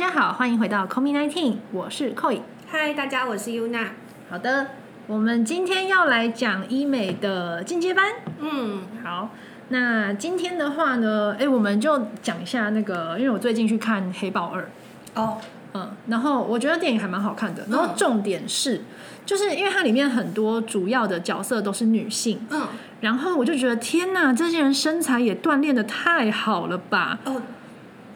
家好，欢迎回到 Comi Nineteen，我是 Koi。嗨，大家，我是 Yuna。好的，我们今天要来讲医美的进阶班。嗯，好，那今天的话呢，哎，我们就讲一下那个，因为我最近去看《黑豹二》，哦，嗯，然后我觉得电影还蛮好看的。然后重点是，就是因为它里面很多主要的角色都是女性，嗯，然后我就觉得天哪，这些人身材也锻炼的太好了吧！哦，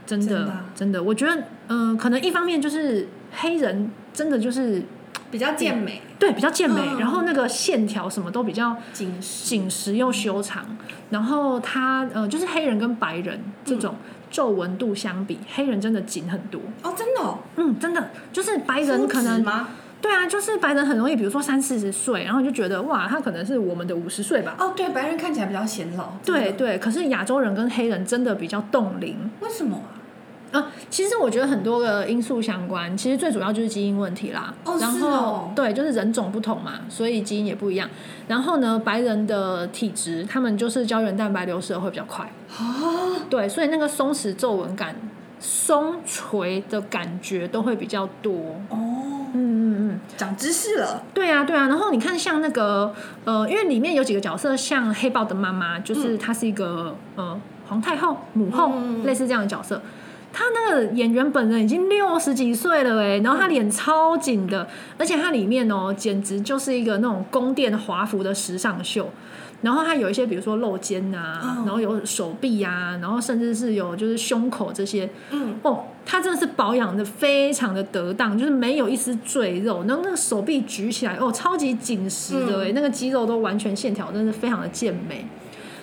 真的，真的。啊真的，我觉得，嗯、可能一方面就是黑人真的就是比较健美，对比较健美，嗯。然后那个线条什么都比较紧实，紧实又修长，然后他呃就是黑人跟白人这种皱纹度相比，黑人真的紧很多。哦，真的哦，嗯，真的。就是白人可能吗？对啊，就是白人很容易，比如说三四十岁，然后就觉得哇，他可能是我们的五十岁吧。哦，对，白人看起来比较显老。对对，可是亚洲人跟黑人真的比较冻龄。为什么啊？啊，其实我觉得很多个因素相关，其实最主要就是基因问题啦。哦然后、是哦对，就是人种不同嘛，所以基因也不一样。然后呢，白人的体质，他们就是胶原蛋白流失的会比较快。哦，对，所以那个松弛皱纹感、松垂的感觉都会比较多。哦，长知识了。对啊对啊。然后你看，像那个呃，因为里面有几个角色，像黑豹的妈妈，就是她是一个、呃皇太后、母后，嗯类似这样的角色。她那个演员本人已经六十几岁了哎，然后她脸超紧的，而且她里面哦，简直就是一个那种宫殿华服的时尚秀。然后它有一些，比如说露肩呐、嗯。然后有手臂呀、然后甚至是有就是胸口这些，嗯，哦，它真的是保养的非常的得当，就是没有一丝赘肉，然后那个手臂举起来，哦，超级紧实的哎、那个肌肉都完全线条真的是非常的健美。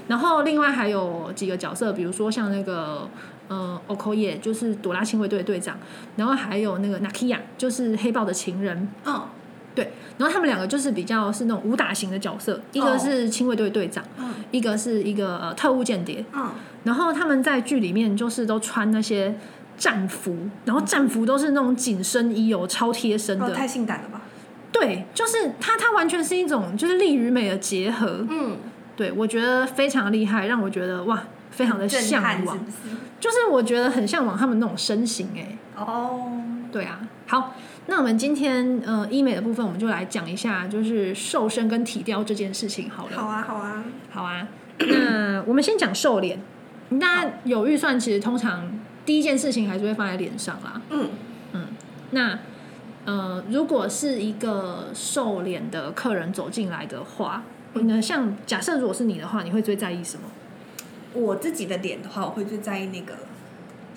然后另外还有几个角色，比如说像那个嗯 Okoye，就是朵拉亲卫队的队长，然后还有那个 Nakia，就是黑豹的情人，嗯，对，然后他们两个就是比较是那种武打型的角色，一个是亲卫队队长，嗯一个是一个呃特务间谍，嗯，然后他们在剧里面就是都穿那些战服，然后战服都是那种紧身衣哦，超贴身的，哦，太性感了吧？对，就是他，他完全是一种就是力与美的结合，嗯，对我觉得非常厉害，让我觉得哇，非常的向往，是是？就是我觉得很向往他们那种身形哎，哦，对啊，好，那我们今天呃医美的部分，我们就来讲一下就是瘦身跟体雕这件事情好了。好啊，好啊。好啊，那我们先讲瘦脸。大家有预算，其实通常第一件事情还是会放在脸上啦。嗯嗯，那呃，如果是一个瘦脸的客人走进来的话，那像假设如果是你的话，你会最在意什么？我自己的脸的话，我会最在意那个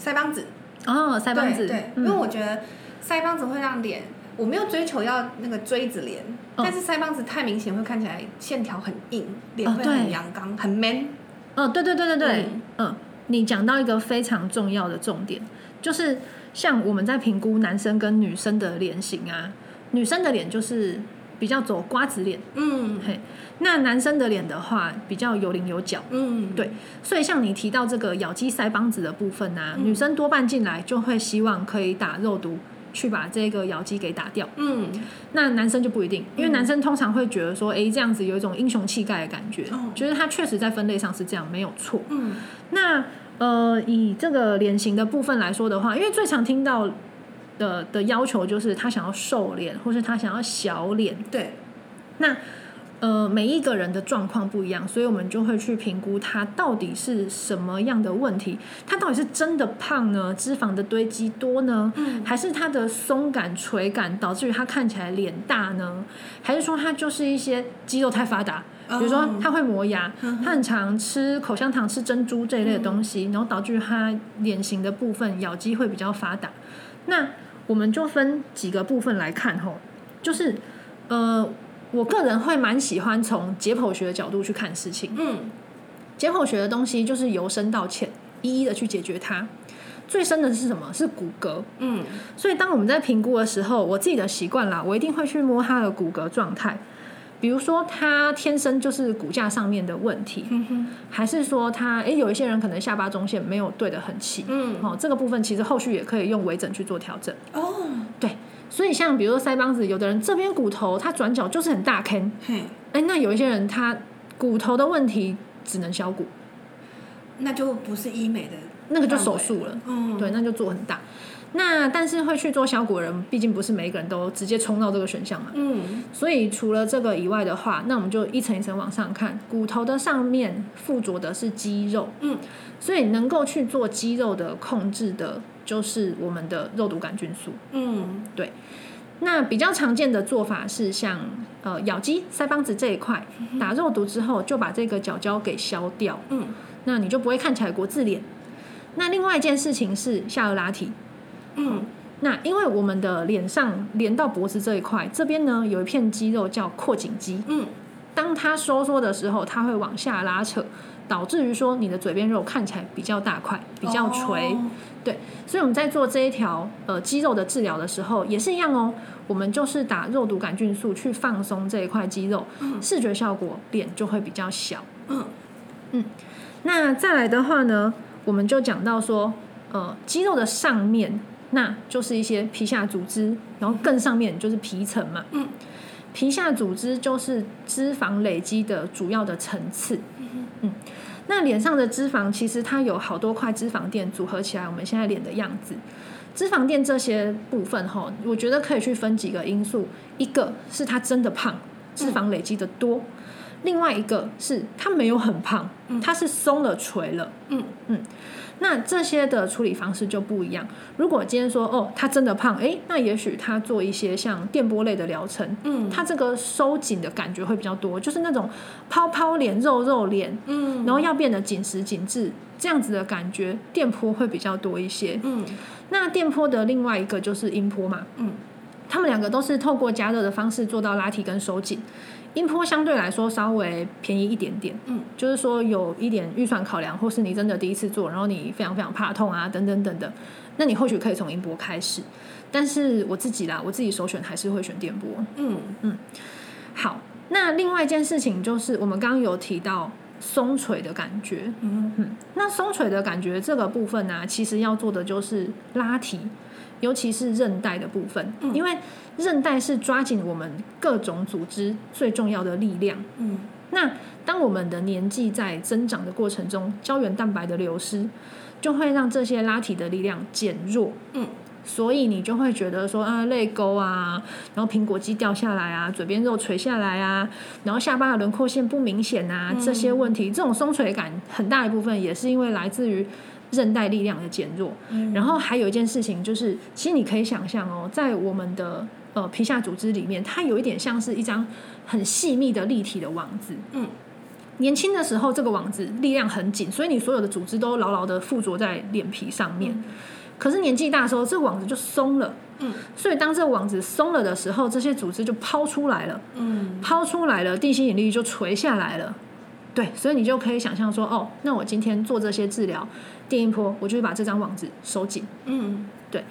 腮帮子。哦，腮帮子，对，对嗯因为我觉得腮帮子会让脸，我没有追求要那个锥子脸，嗯。但是腮帮子太明显会看起来线条很硬，脸会很阳刚，很 man。嗯，对对对对对，嗯。嗯你讲到一个非常重要的重点，就是像我们在评估男生跟女生的脸型啊，女生的脸就是比较走瓜子脸，嗯。嘿，那男生的脸的话比较有棱有角。嗯，对所以像你提到这个咬肌腮帮子的部分啊，嗯。女生多半进来就会希望可以打肉毒去把这个咬肌给打掉。嗯那男生就不一定，因为嗯男生通常会觉得说，哎、这样子有一种英雄气概的感觉，哦觉得他确实在分类上是这样，没有错。嗯那呃，以这个脸型的部分来说的话，因为最常听到的的要求就是他想要瘦脸，或是他想要小脸。对，那呃，每一个人的状况不一样，所以我们就会去评估他到底是什么样的问题。他到底是真的胖呢，脂肪的堆积多呢，嗯还是他的松感、垂感导致于他看起来脸大呢？还是说他就是一些肌肉太发达？比如说哦他会磨牙，嗯他很常吃口香糖、吃珍珠这一类的东西，然后导致于他脸型的部分咬肌会比较发达。那我们就分几个部分来看吼，就是呃，我个人会蛮喜欢从解剖学的角度去看事情。嗯解剖学的东西就是由深到浅，一一的去解决它。最深的是什么？是骨骼。嗯所以当我们在评估的时候，我自己的习惯啦，我一定会去摸他的骨骼状态。比如说，他天生就是骨架上面的问题，嗯哼还是说他诶有一些人可能下巴中线没有对得很齐，嗯哦，这个部分其实后续也可以用微整去做调整。哦，对，所以像比如说腮帮子，有的人这边骨头他转角就是很大坑，嘿，哎，那有一些人他骨头的问题只能削骨，那就不是医美的，那个就手术了。嗯，对，那就做很大。那但是会去做削骨人，毕竟不是每一个人都直接冲到这个选项嘛。嗯所以除了这个以外的话，那我们就一层一层往上看，骨头的上面附着的是肌肉，嗯，所以能够去做肌肉的控制的，就是我们的肉毒杆菌素。嗯。对。那比较常见的做法是像呃咬肌、腮帮子这一块，打肉毒之后就把这个角胶给消掉，嗯。那你就不会看起来国字脸。那另外一件事情是下颚拉提，嗯。那因为我们的脸上连到脖子这一块，这边呢有一片肌肉叫阔颈肌，嗯当它收缩的时候，它会往下拉扯，导致于说你的嘴边肉看起来比较大块、比较垂。对所以我们在做这一条呃肌肉的治疗的时候，也是一样哦。我们就是打肉毒杆菌素去放松这一块肌肉，嗯视觉效果脸就会比较小。嗯那再来的话呢，我们就讲到说，呃，肌肉的上面，那就是一些皮下组织，然后更上面就是皮层嘛。嗯，皮下组织就是脂肪累积的主要的层次。嗯，那脸上的脂肪其实它有好多块脂肪垫组合起来，我们现在脸的样子。脂肪垫这些部分哈，我觉得可以去分几个因素，一个是它真的胖，脂肪累积的多；另外一个是它没有很胖，它是松了垂了。嗯嗯那这些的处理方式就不一样。如果今天说哦，他真的胖，诶，那也许他做一些像电波类的疗程，嗯。他这个收紧的感觉会比较多，就是那种泡泡脸、肉肉脸，嗯。然后要变得紧实紧致这样子的感觉，电波会比较多一些。嗯。那电波的另外一个就是音波嘛，嗯，他们两个都是透过加热的方式做到拉提跟收紧。音波相对来说稍微便宜一点点，嗯，就是说有一点预算考量，或是你真的第一次做，然后你非常非常怕痛啊，等等等等，那你或许可以从音波开始。但是我自己啦，我自己首选还是会选电波。嗯嗯好，那另外一件事情就是我们刚刚有提到松垂的感觉，嗯嗯，那松垂的感觉这个部分呢、其实要做的就是拉提，尤其是韧带的部分，嗯因为韧带是抓紧我们各种组织最重要的力量。嗯那当我们的年纪在增长的过程中，胶原蛋白的流失就会让这些拉提的力量减弱。嗯所以你就会觉得说啊，泪沟啊，然后苹果肌掉下来啊，嘴边肉垂下来啊，然后下巴的轮廓线不明显啊，这些问题，这种松垂感很大一部分也是因为来自于韧带力量的减弱。嗯然后还有一件事情就是，其实你可以想象哦，在我们的呃皮下组织里面，它有一点像是一张很细密的立体的网子。嗯年轻的时候，这个网子力量很紧，所以你所有的组织都牢牢的附着在脸皮上面。可是年纪大的时候，这个网子就松了。嗯所以当这个网子松了的时候，这些组织就抛出来了，嗯抛出来了，地心引力就垂下来了。对，所以你就可以想象说，哦，那我今天做这些治疗，电音波，我就会把这张网子收紧。嗯对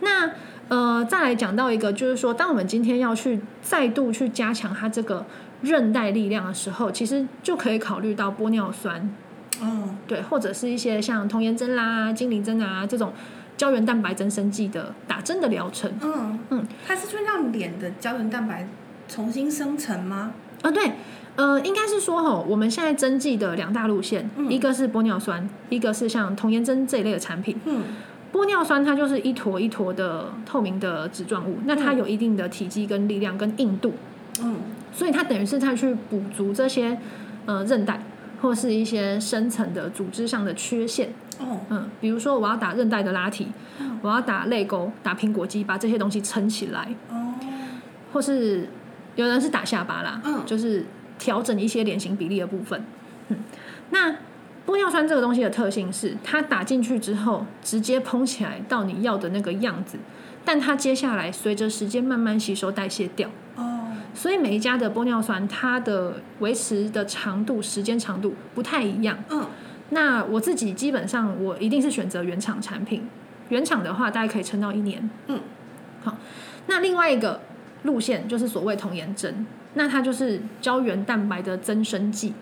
那呃，再来讲到一个，就是说，当我们今天要去再度去加强它这个韧带力量的时候，其实就可以考虑到玻尿酸，嗯对，或者是一些像童颜针啦、精灵针啊这种胶原蛋白增生剂的打针的疗程。嗯嗯，它是会让脸的胶原蛋白重新生成吗？啊，对，呃，应该是说吼，我们现在针剂的两大路线，嗯一个是玻尿酸，一个是像童颜针这一类的产品。嗯玻尿酸它就是一坨一坨的透明的脂状物，那它有一定的体积跟力量跟硬度，嗯所以它等于是它去补足这些呃韧带或是一些深层的组织上的缺陷。哦嗯，比如说我要打韧带的拉提，我要打泪沟、打苹果肌，把这些东西撑起来，哦或是有人是打下巴啦，嗯就是调整一些脸型比例的部分。嗯，那玻尿酸这个东西的特性是，它打进去之后直接膨起来到你要的那个样子，但它接下来随着时间慢慢吸收代谢掉。哦所以每一家的玻尿酸，它的维持的长度、时间长度不太一样。嗯那我自己基本上我一定是选择原厂产品，原厂的话大概可以撑到一年。嗯，好，那另外一个路线就是所谓童颜针，那它就是胶原蛋白的增生剂。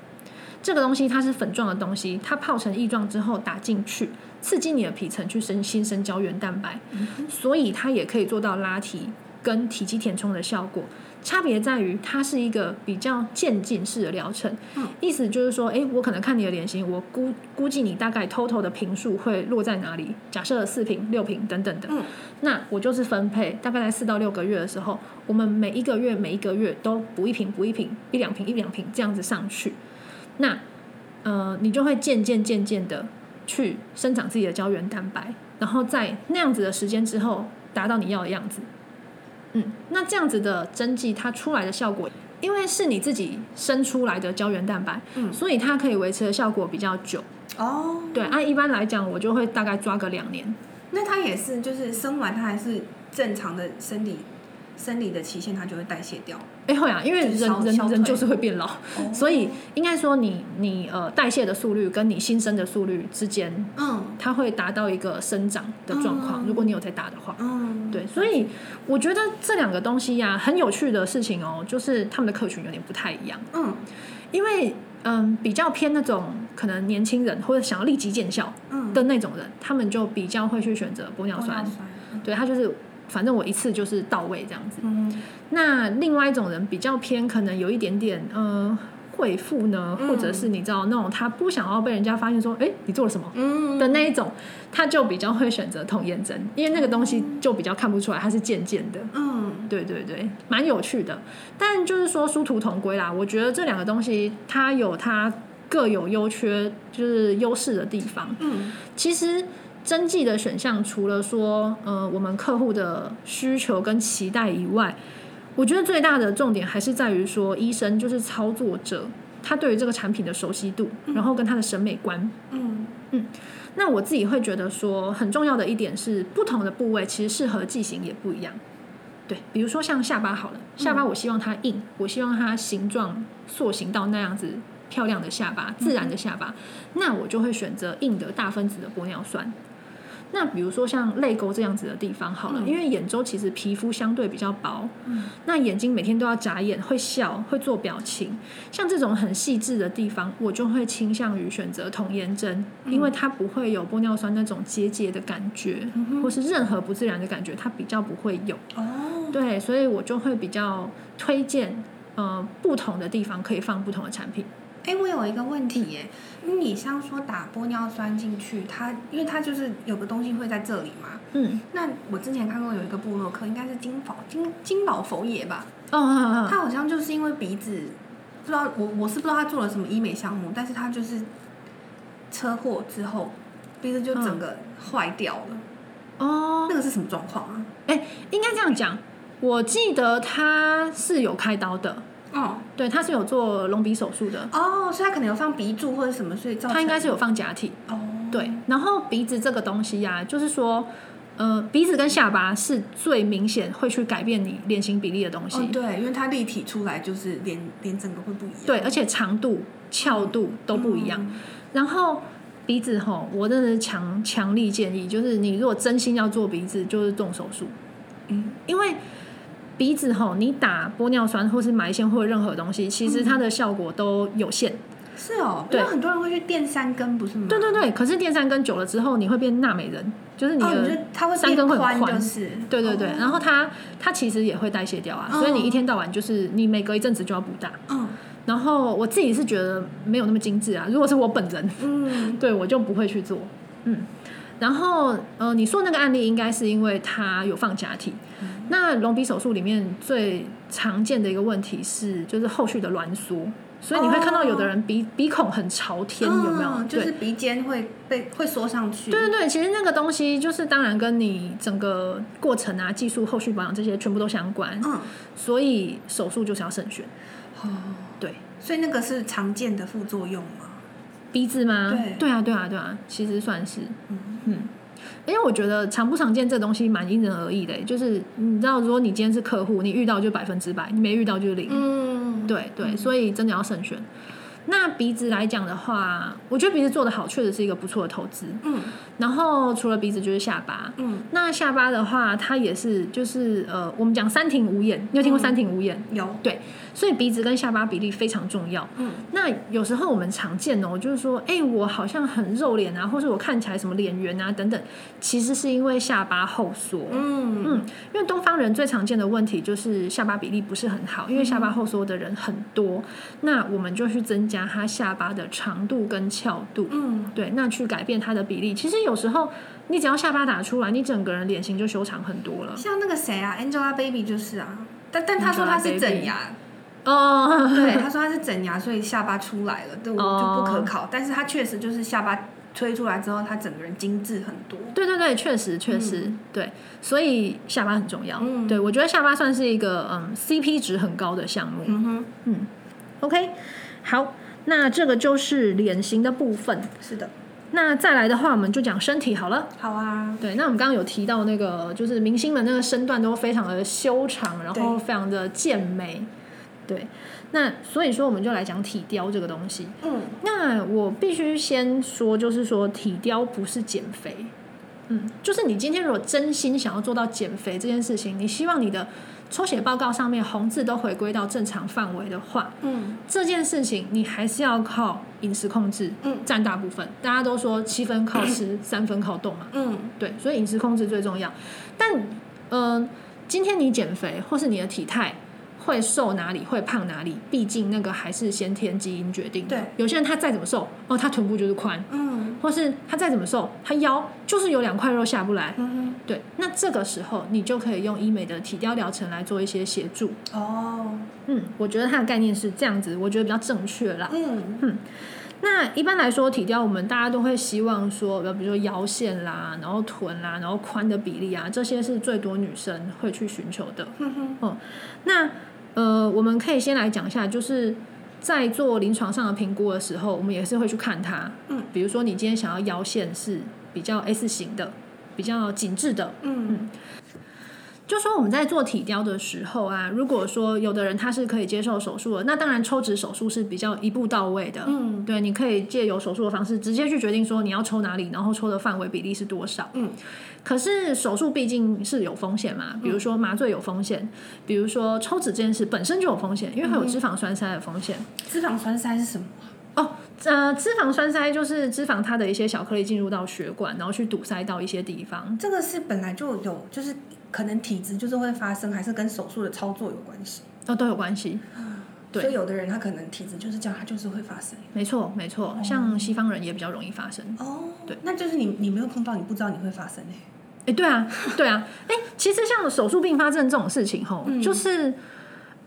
这个东西它是粉状的东西，它泡成液状之后打进去，刺激你的皮层去生新生胶原蛋白，所以它也可以做到拉提跟体积填充的效果。差别在于它是一个比较渐进式的疗程，嗯。意思就是说，哎，我可能看你的脸型，我估估计你大概 total 的频数会落在哪里，假设四瓶、六瓶等等的，嗯。那我就是分配，大概在四到六个月的时候，我们每一个月每一个月都补一瓶、补一瓶、一两瓶、一两瓶这样子上去，那呃，你就会渐渐渐渐的去生长自己的胶原蛋白，然后在那样子的时间之后，达到你要的样子。嗯，那这样子的针剂它出来的效果，因为是你自己生出来的胶原蛋白，嗯所以它可以维持的效果比较久。哦，对，按、一般来讲，我就会大概抓个两年。那它也是，就是生完它还是正常的生理生理的期限，它就会代谢掉。哎，会啊，因为人人人就是会变老，哦。所以应该说你你呃代谢的速率跟你新生的速率之间，嗯。它会达到一个生长的状况。嗯。如果你有在打的话，嗯，对，所以我觉得这两个东西呀、很有趣的事情哦，就是他们的客群有点不太一样，嗯。因为嗯比较偏那种可能年轻人或者想要立即见效嗯，的那种人，他们就比较会去选择玻尿酸，对，它就是反正我一次就是到位这样子。嗯那另外一种人比较偏，可能有一点点呃贵妇呢，嗯或者是你知道那种他不想要被人家发现说，哎，你做了什么嗯的那一种，他就比较会选择童颜针，因为那个东西就比较看不出来它是渐渐的。嗯对对对，蛮有趣的。但就是说殊途同归啦，我觉得这两个东西它有它各有优缺，就是优势的地方。嗯其实针剂的选项，除了说呃我们客户的需求跟期待以外，我觉得最大的重点还是在于说，医生就是操作者，他对于这个产品的熟悉度，然后跟他的审美观。嗯那我自己会觉得说，很重要的一点是，不同的部位其实适合剂型也不一样。对，比如说像下巴好了，下巴我希望它硬，我希望它形状塑形到那样子漂亮的下巴，自然的下巴，那我就会选择硬的大分子的玻尿酸。那比如说像泪沟这样子的地方好了，嗯。因为眼周其实皮肤相对比较薄，嗯。那眼睛每天都要眨眼，会笑，会做表情，像这种很细致的地方，我就会倾向于选择童颜针，嗯。因为它不会有玻尿酸那种结节的感觉，嗯或是任何不自然的感觉，它比较不会有。哦，对，所以我就会比较推荐，呃，不同的地方可以放不同的产品。哎，我有一个问题耶，你像说打玻尿酸进去，它因为它就是有个东西会在这里嘛。嗯，那我之前看过有一个部落客，应该是金宝金金宝佛爷吧，哦哦哦，他好像就是因为鼻子，不知道我我是不知道他做了什么医美项目，但是他就是车祸之后鼻子就整个坏掉了，哦，那个是什么状况啊？哎应该这样讲。我记得他是有开刀的，哦。对，他是有做隆鼻手术的，哦，所以他可能有放鼻柱或者什么，所以造成他应该是有放假体。哦，对，然后鼻子这个东西呀、就是说，呃，鼻子跟下巴是最明显会去改变你脸型比例的东西。哦对，因为它立体出来就是脸脸整个会不一样，对，而且长度、翘度都不一样。嗯。然后鼻子吼，我真的是强强力建议，就是你如果真心要做鼻子，就是动手术，嗯。因为鼻子吼，你打玻尿酸或是埋线或者任何东西，其实它的效果都有限。是哦，对很多人会去垫三根，不是吗？对对对，可是垫三根久了之后，你会变娜美人，就是你的三根会很宽，就是对对对，哦然后它它其实也会代谢掉啊，嗯所以你一天到晚就是你每隔一阵子就要补打。嗯然后我自己是觉得没有那么精致啊，如果是我本人，嗯 对我就不会去做。嗯，然后呃，你说那个案例应该是因为他有放假体。那隆鼻手术里面最常见的一个问题是，就是后续的挛缩，所以你会看到有的人鼻、鼻孔很朝天，有没有？嗯就是鼻尖会被会缩上去，对对对，其实那个东西就是当然跟你整个过程啊、技术、后续保养这些全部都相关，嗯。所以手术就是要慎选。哦，对，所以那个是常见的副作用吗？鼻子吗？对。对啊，对啊，对啊，其实算是，嗯。嗯，因为我觉得常不常见这东西蛮因人而异的，就是你知道，如果你今天是客户，你遇到就百分之百，你没遇到就是零，嗯，对对，所以真的要慎选。那鼻子来讲的话，我觉得鼻子做的好，确实是一个不错的投资。嗯然后除了鼻子就是下巴，嗯那下巴的话，它也是就是呃，我们讲三庭五眼，你有听过嗯三庭五眼？有对，所以鼻子跟下巴比例非常重要。嗯，那有时候我们常见哦，就是说，哎、我好像很肉脸啊，或者我看起来什么脸圆啊等等，其实是因为下巴后缩。嗯嗯，因为东方人最常见的问题就是下巴比例不是很好，因为下巴后缩的人很多，那我们就去增加他下巴的长度跟翘度，嗯，对，那去改变它的比例。其实有时候你只要下巴打出来，你整个人脸型就修长很多了。像那个谁啊，Angelababy 就是啊，但但他说他是整牙，哦，对，他说他是整牙，所以下巴出来了，对，我哦就不可考。但是他确实就是下巴推出来之后，他整个人精致很多。对对对，确实确实、对，所以下巴很重要。嗯对我觉得下巴算是一个嗯 CP 值很高的项目。嗯哼，嗯，OK，好，那这个就是脸型的部分。是的，那再来的话，我们就讲身体好了。好啊，对，那我们刚刚有提到那个，就是明星们那个身段都非常的修长，然后非常的健美。对，那所以说我们就来讲体雕这个东西。嗯那我必须先说，就是说体雕不是减肥，嗯，就是你今天如果真心想要做到减肥这件事情，你希望你的抽血报告上面红字都回归到正常范围的话，嗯这件事情你还是要靠饮食控制，嗯占大部分。大家都说七分靠吃，三分靠动嘛，嗯对，所以饮食控制最重要。但，嗯、今天你减肥或是你的体态会瘦哪里，会胖哪里，毕竟那个还是先天基因决定的。对有些人他再怎么瘦，哦，他臀部就是宽，嗯或是他再怎么瘦，他腰就是有两块肉下不来。嗯对，那这个时候你就可以用医美的体雕疗程来做一些协助。哦，嗯，我觉得它的概念是这样子，我觉得比较正确啦。嗯那一般来说，体雕我们大家都会希望说，呃比如说腰线啦，然后臀啦，然后宽的比例啊，这些是最多女生会去寻求的。哼哼，那呃，我们可以先来讲一下，就是在做临床上的评估的时候，我们也是会去看它。嗯，比如说你今天想要腰线是比较 S 型的，比较紧致的，嗯就说我们在做体雕的时候啊，如果说有的人他是可以接受手术的，那当然抽脂手术是比较一步到位的。嗯对，你可以借由手术的方式直接去决定说你要抽哪里，然后抽的范围比例是多少。嗯，可是手术毕竟是有风险嘛，比如说麻醉有风险，比如说抽脂这件事本身就有风险，因为它有脂肪栓塞的风险。脂肪栓塞是什么？哦，呃，脂肪栓塞就是脂肪它的一些小颗粒进入到血管，然后去堵塞到一些地方。这个是本来就有，就是可能体质就是会发生，还是跟手术的操作有关系？哦，都有关系。对所以有的人他可能体质就是这样，他就是会发生。没错，没错，像西方人也比较容易发生。哦，对，那就是你你没有碰到，你不知道你会发生哎。哎，对啊，对啊，哎，其实像手术并发症这种事情，吼，嗯就是，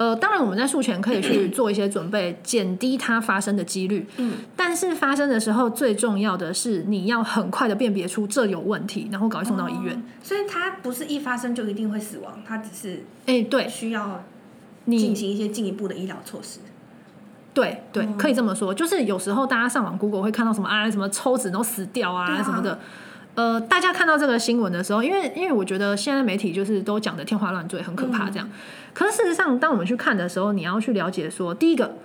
呃，当然我们在术前可以去做一些准备，减低它发生的几率。嗯，但是发生的时候，最重要的是你要很快的辨别出这有问题，然后赶快送到医院。哦所以它不是一发生就一定会死亡，它只是哎、对需要你进行一些进一步的医疗措施。对对，哦可以这么说，就是有时候大家上网 Google 会看到什么啊，什么抽脂然后死掉啊啊什么的。呃，大家看到这个新闻的时候，因为因为我觉得现在媒体就是都讲的天花乱坠，很可怕这样。可是事实上，当我们去看的时候，你要去了解说，第一个，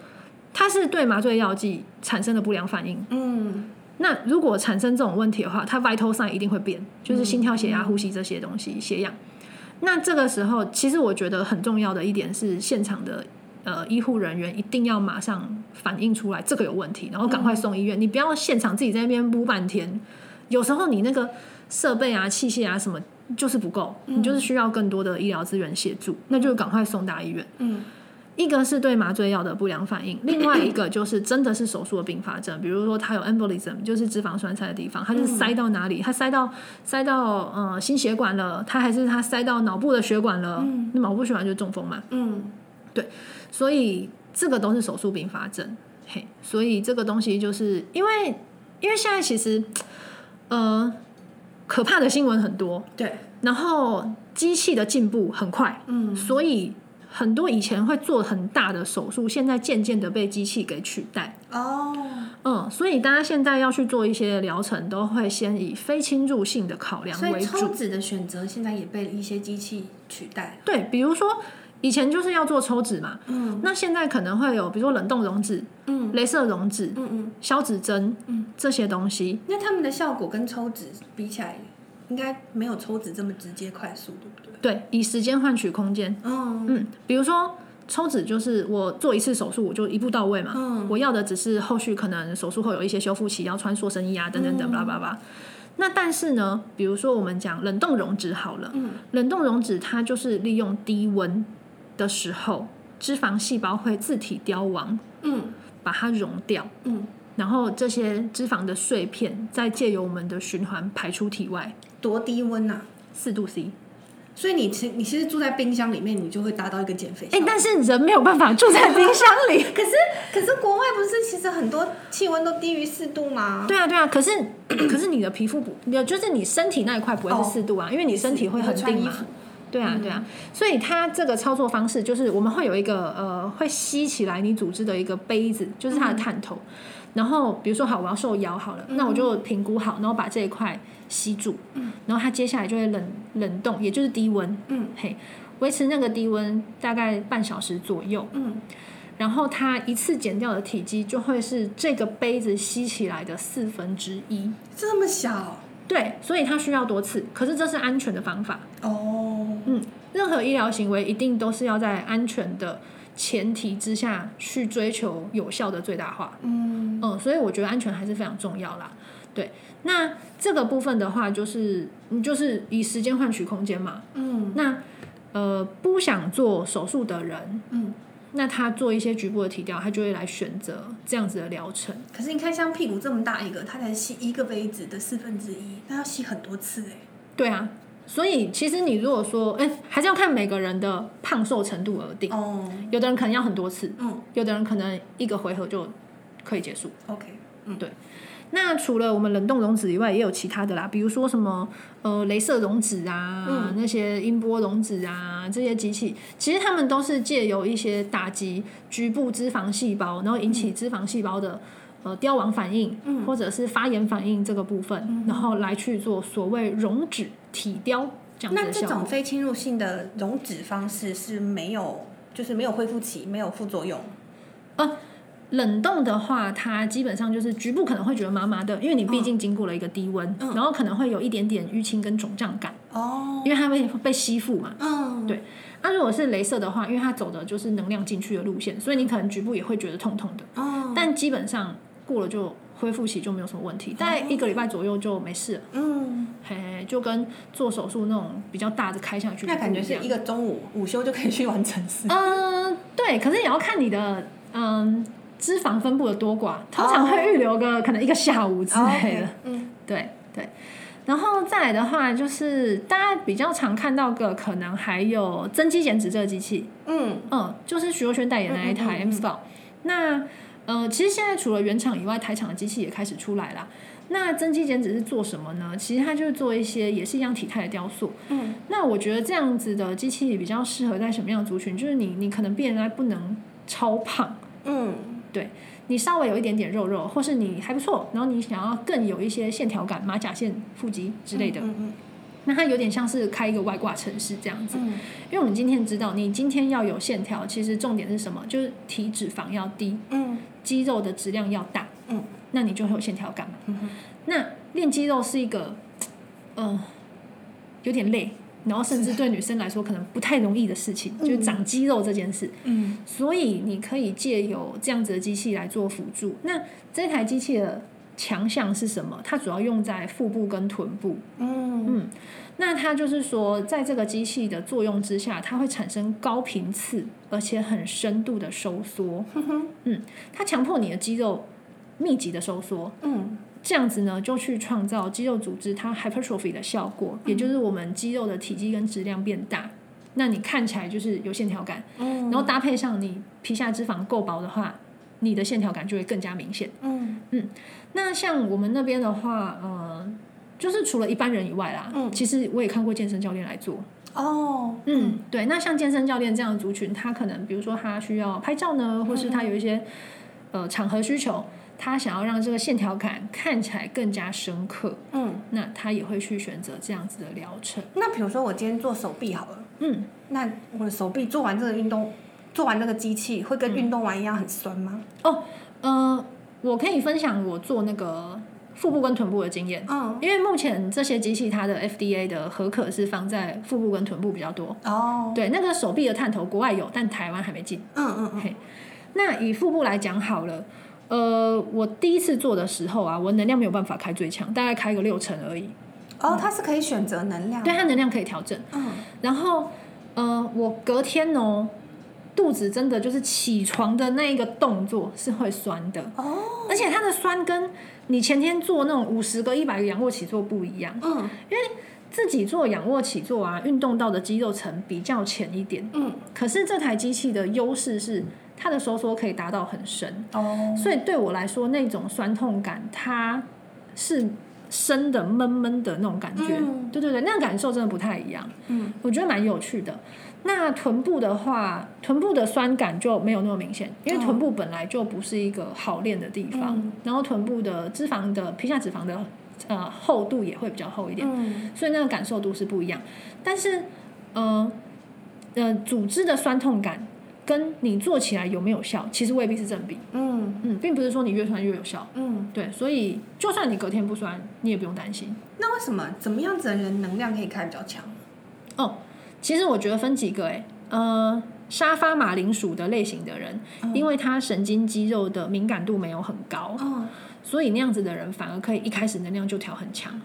它是对麻醉药剂产生的不良反应。嗯那如果产生这种问题的话，它 vital sign 一定会变，就是心跳、血压、呼吸这些东西，血氧。那这个时候，其实我觉得很重要的一点是，现场的呃医护人员一定要马上反映出来这个有问题，然后赶快送医院。你不要现场自己在那边补半天，有时候你那个设备啊、器械啊什么就是不够，你就是需要更多的医疗资源协助，那就赶快送大医院。嗯。一个是对麻醉药的不良反应，另外一个就是真的是手术的并发症，比如说它有 embolism，就是脂肪栓塞的地方，它就是塞到哪里，它塞到塞到呃心血管了，它还是它塞到脑部的血管了，那脑部血管就是中风嘛，嗯。对所以这个都是手术并发症，嘿，所以这个东西就是因为因为现在其实呃可怕的新闻很多，对，然后机器的进步很快，嗯所以很多以前会做很大的手术，现在渐渐的被机器给取代。哦，嗯，所以大家现在要去做一些疗程，都会先以非侵入性的考量所以为主。抽脂的选择现在也被一些机器取代。对，比如说以前就是要做抽脂嘛，嗯。那现在可能会有比如说冷冻溶脂、嗯。镭射溶脂、嗯嗯，消脂针，嗯。这些东西。那他们的效果跟抽脂比起来，应该没有抽脂这么直接快速，对不对？对，以时间换取空间。嗯。嗯，比如说抽脂就是我做一次手术我就一步到位嘛，嗯。我要的只是后续可能手术后有一些修复期，要穿塑身衣啊等等等，嗯。巴拉巴拉。那但是呢，比如说我们讲冷冻溶脂好了，嗯。冷冻溶脂它就是利用低温的时候，脂肪细胞会自体凋亡，嗯把它溶掉，嗯，然后这些脂肪的碎片再借由我们的循环排出体外，多低温呐、四度 C。所以你其你其实住在冰箱里面，你就会达到一个减肥效哎、果。但是人没有办法住在冰箱里。可是可是国外不是其实很多气温都低于四度吗？对啊，对啊，可是可是你的皮肤不，就是你身体那一块不会是四度啊，因为你身体会很定嘛。对啊，对啊，所以它这个操作方式就是我们会有一个呃会吸起来你组织的一个杯子，就是它的探头。然后比如说好，我要受腰好了，那我就评估好，然后把这一块吸住，然后它接下来就会冷冷冻，也就是低温，嗯。嘿，维持那个低温大概半小时左右。嗯，然后它一次减掉的体积就会是这个杯子吸起来的四分之一。这么小对，所以它需要多次，可是这是安全的方法。哦，嗯，任何医疗行为一定都是要在安全的前提之下去追求有效的最大化。嗯嗯，所以我觉得安全还是非常重要啦。对，那这个部分的话，就是你就是以时间换取空间嘛。嗯那呃，不想做手术的人，嗯。那他做一些局部的体调，他就会来选择这样子的疗程。可是你看，像屁股这么大一个，他才吸一个杯子的四分之一，那要吸很多次哎。对啊，所以其实你如果说，哎、还是要看每个人的胖瘦程度而定。哦，有的人可能要很多次，嗯有的人可能一个回合就可以结束。，OK，那除了我们冷冻溶脂以外，也有其他的啦，比如说什么呃，镭射溶脂啊，嗯那些音波溶脂啊，这些机器，其实他们都是借由一些打击局部脂肪细胞，然后引起脂肪细胞的呃凋亡反应，嗯或者是发炎反应这个部分，然后来去做所谓溶脂体雕这样子那这。种非侵入性的溶脂方式是没有，就是没有恢复期，没有副作用。冷冻的话，它基本上就是局部可能会觉得麻麻的，因为你毕竟经过了一个低温，嗯然后可能会有一点点淤青跟肿胀感，哦，因为它会被吸附嘛。嗯，对那、如果是镭射的话，因为它走的就是能量进去的路线，所以你可能局部也会觉得痛痛的，哦，但基本上过了就恢复期就没有什么问题，大概一个礼拜左右就没事了。嗯，就跟做手术那种比较大的开下去，那感觉是一个。个中午午休就可以去完成事。嗯，对，可是也要看你的嗯脂肪分布的多寡，通常会预留个可能一个下午之类的。嗯对对，然后再来的话，就是大家比较常看到的，可能还有增肌减脂这个机器，嗯嗯，就是徐若瑄代言的那一台 M 嗯 Scout。那呃，其实现在除了原厂以外，台厂的机器也开始出来了。那增肌减脂是做什么呢？其实它就是做一些也是一样体态的雕塑。嗯那我觉得这样子的机器比较适合在什么样的族群？就是你你可能变来不能超胖，嗯你稍微有一点点肉肉，或是你还不错，然后你想要更有一些线条感，马甲线、腹肌之类的，嗯那它有点像是开一个外挂城市这样子。嗯因为我们今天知道，你今天要有线条，其实重点是什么？就是体脂肪要低，嗯肌肉的质量要大，嗯，那你就会有线条感嘛。嗯那练肌肉是一个，呃，有点累，然后甚至对女生来说可能不太容易的事情，就是长肌肉这件事。嗯所以你可以借由这样子的机器来做辅助。那这台机器的强项是什么？它主要用在腹部跟臀部。嗯嗯，那它就是说，在这个机器的作用之下，它会产生高频次而且很深度的收缩。嗯，它强迫你的肌肉密集的收缩，嗯这样子呢，就去创造肌肉组织它 hypertrophy 的效果，也就是我们肌肉的体积跟质量变大。那你看起来就是有线条感，嗯然后搭配上你皮下脂肪够薄的话，你的线条感就会更加明显。嗯那像我们那边的话，呃，就是除了一般人以外啦，嗯其实我也看过健身教练来做。哦嗯，对。那像健身教练这样的族群，他可能比如说他需要拍照呢，或是他有一些、呃场合需求，他想要让这个线条感看起来更加深刻，嗯，那他也会去选择这样子的疗程。那比如说我今天做手臂好了，嗯，那我的手臂做完这个运动，做完这个机器会跟运动完一样很酸吗？哦，呃，我可以分享我做那个腹部跟臀部的经验，嗯，因为目前这些机器它的 FDA 的合可是放在腹部跟臀部比较多。哦，对，那个手臂的探头国外有，但台湾还没进。嗯嗯嗯，嘿，那以腹部来讲好了，呃，我第一次做的时候啊，我能量没有办法开最强，大概开个六成而已。哦，它是可以选择能量，对，它能量可以调整。嗯，然后，呃，我隔天哦，肚子真的就是起床的那一个动作是会酸的，哦，而且它的酸跟你前天做那种五十个、一百个仰卧起坐不一样。嗯。自己做仰卧起坐啊，运动到的肌肉层比较浅一点，嗯，可是这台机器的优势是它的收缩可以达到很深，哦，所以对我来说那种酸痛感它是深的闷闷的那种感觉，嗯。对对对，那个感受真的不太一样，嗯，我觉得蛮有趣的。那臀部的话，臀部的酸感就没有那么明显，因为臀部本来就不是一个好练的地方，嗯。然后臀部的脂肪的皮下脂肪的呃厚度也会比较厚一点，嗯。所以那个感受度是不一样。但是，呃呃，组织的酸痛感跟你做起来有没有效，其实未必是正比。嗯嗯，并不是说你越酸越有效。嗯，对，所以就算你隔天不酸，你也不用担心。那为什么怎么样子的人能量可以开比较强？哦，其实我觉得分几个哎，呃，沙发马铃薯的类型的人，因为他神经肌肉的敏感度没有很高，嗯，所以那样子的人反而可以一开始能量就调很强。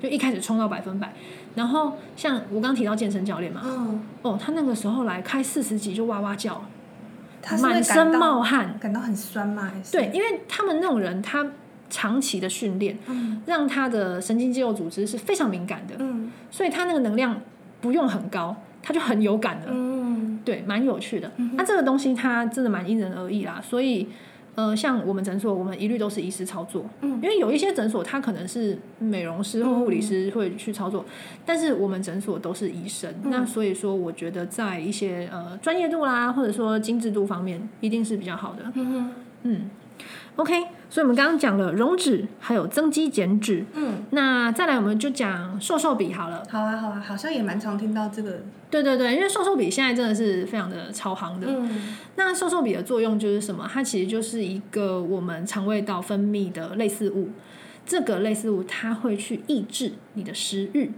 就一开始冲到百分百。然后像我刚提到健身教练嘛，嗯，哦，他那个时候来开四十级就哇哇叫，他满身冒汗。感到很酸吗？还是？对，，因为他们那种人，他长期的训练，嗯让他的神经肌肉组织是非常敏感的，嗯所以他那个能量不用很高，他就很有感的。嗯对，蛮有趣的。那、这个东西它真的蛮因人而异啦，所以呃，像我们诊所，我们一律都是医师操作。嗯，因为有一些诊所它可能是美容师或护理师会去操作，但是我们诊所都是医生。那所以说，我觉得在一些呃专业度啦，或者说精致度方面，一定是比较好的。嗯嗯，OK，所以我们刚刚讲了溶脂，还有增肌减脂。嗯，那再来我们就讲瘦瘦比好了。好啊好啊，好像也蛮常听到这个。对对对，因为瘦瘦比现在真的是非常的超行的。嗯那瘦瘦比的作用就是什么？它其实就是一个我们肠胃道分泌的类似物。这个类似物它会去抑制你的食欲，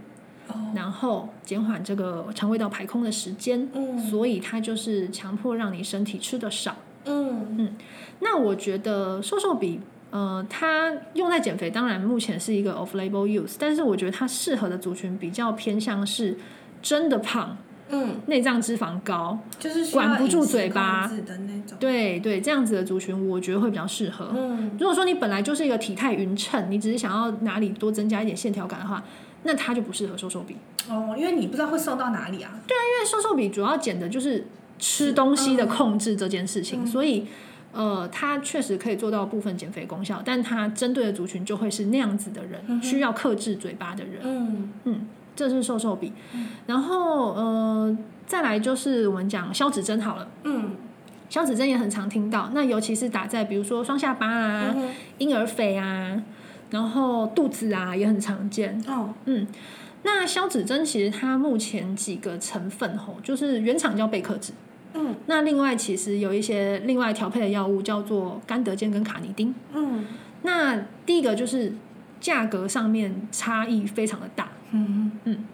哦然后减缓这个肠胃道排空的时间，嗯所以它就是强迫让你身体吃的少。嗯嗯那我觉得瘦瘦笔，呃，它用在减肥，当然目前是一个 off label use，但是我觉得它适合的族群比较偏向是真的胖，嗯，内脏脂肪高，就是管不住嘴巴的那种。对对，这样子的族群，我觉得会比较适合。嗯如果说你本来就是一个体态匀称，你只是想要哪里多增加一点线条感的话，那它就不适合瘦瘦笔。哦，因为你不知道会瘦到哪里啊。因为瘦瘦笔主要减的就是吃东西的控制这件事情，所以呃，它确实可以做到部分减肥功效，但它针对的族群就会是那样子的人，需要克制嘴巴的人。嗯嗯，这是瘦瘦笔。然后呃，再来就是我们讲消脂针好了。嗯消脂针也很常听到，那尤其是打在比如说双下巴啊、嗯婴儿肥啊，然后肚子啊也很常见。哦嗯，那消脂针其实它目前几个成分吼，就是原厂叫贝克脂，嗯那另外其实有一些另外调配的药物叫做甘德健跟卡尼丁。嗯那第一个就是价格上面差异非常的大，嗯嗯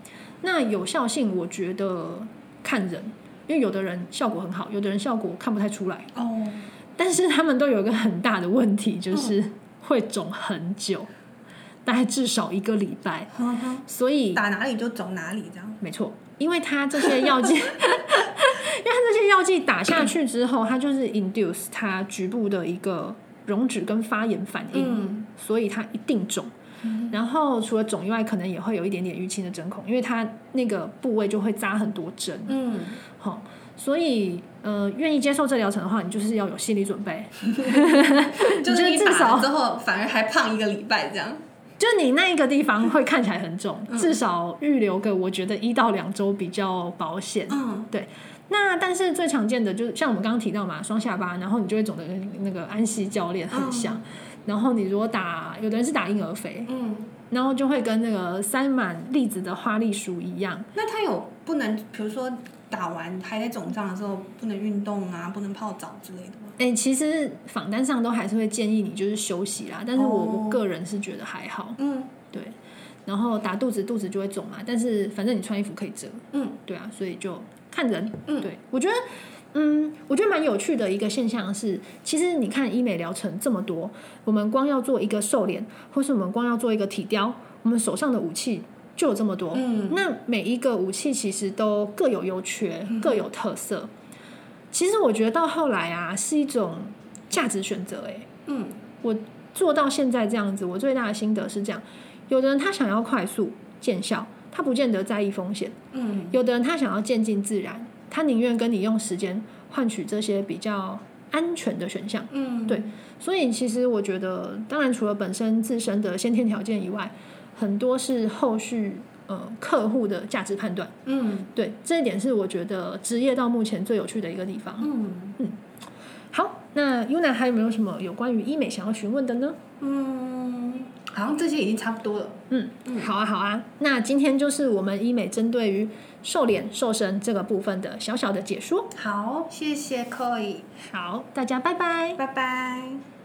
那有效性我觉得看人，因为有的人效果很好，有的人效果看不太出来。哦 但是他们都有一个很大的问题，就是会肿很久，大概至少一个礼拜。所以打哪里就肿哪里这样。没错，因为它这些药剂，因为它这些药剂打下去之后，它就是 induce 它局部的一个溶脂跟发炎反应，嗯所以它一定肿。然后除了肿以外，可能也会有一点点淤青的针孔，因为它那个部位就会扎很多针。嗯，好，所以呃，愿意接受这疗程的话，你就是要有心理准备。就是你至少之后反而还胖一个礼拜这样。就你那一个地方会看起来很肿，至少预留个我觉得一到两周比较保险。嗯对那但是最常见的就是像我们刚刚提到嘛，双下巴，然后你就会肿的跟那个安息教练很像。然后你如果打，有的人是打婴儿肥，嗯，然后就会跟那个塞满粒子的花栗鼠一样。那他有不能，比如说打完还在肿胀的时候不能运动啊，不能泡澡之类的吗？哎、其实访单上都还是会建议你就是休息啦，但是我、哦我个人是觉得还好，嗯对。然后打肚子，肚子就会肿嘛，但是反正你穿衣服可以遮，嗯对啊，所以就看人。嗯对我觉得，嗯，我觉得蛮有趣的一个现象是，其实你看医美疗程这么多，我们光要做一个瘦脸，或是我们光要做一个体雕，我们手上的武器就有这么多。嗯那每一个武器其实都各有优缺，嗯各有特色。其实我觉得到后来啊，是一种价值选择、哎。嗯我做到现在这样子，我最大的心得是这样：有的人他想要快速见效，他不见得在意风险；嗯有的人他想要渐进自然，他宁愿跟你用时间换取这些比较安全的选项。嗯，对所以其实我觉得，当然除了本身自身的先天条件以外，很多是后续呃客户的价值判断。嗯对，这一点是我觉得职业到目前最有趣的一个地方。嗯嗯好，那 Yuna 还有没有什么有关于医美想要询问的呢？嗯，好像这些已经差不多了。嗯，好啊，好啊。那今天就是我们医美针对于瘦脸、瘦身这个部分的小小的解说。好，谢谢 Koi，好，大家拜拜。拜拜。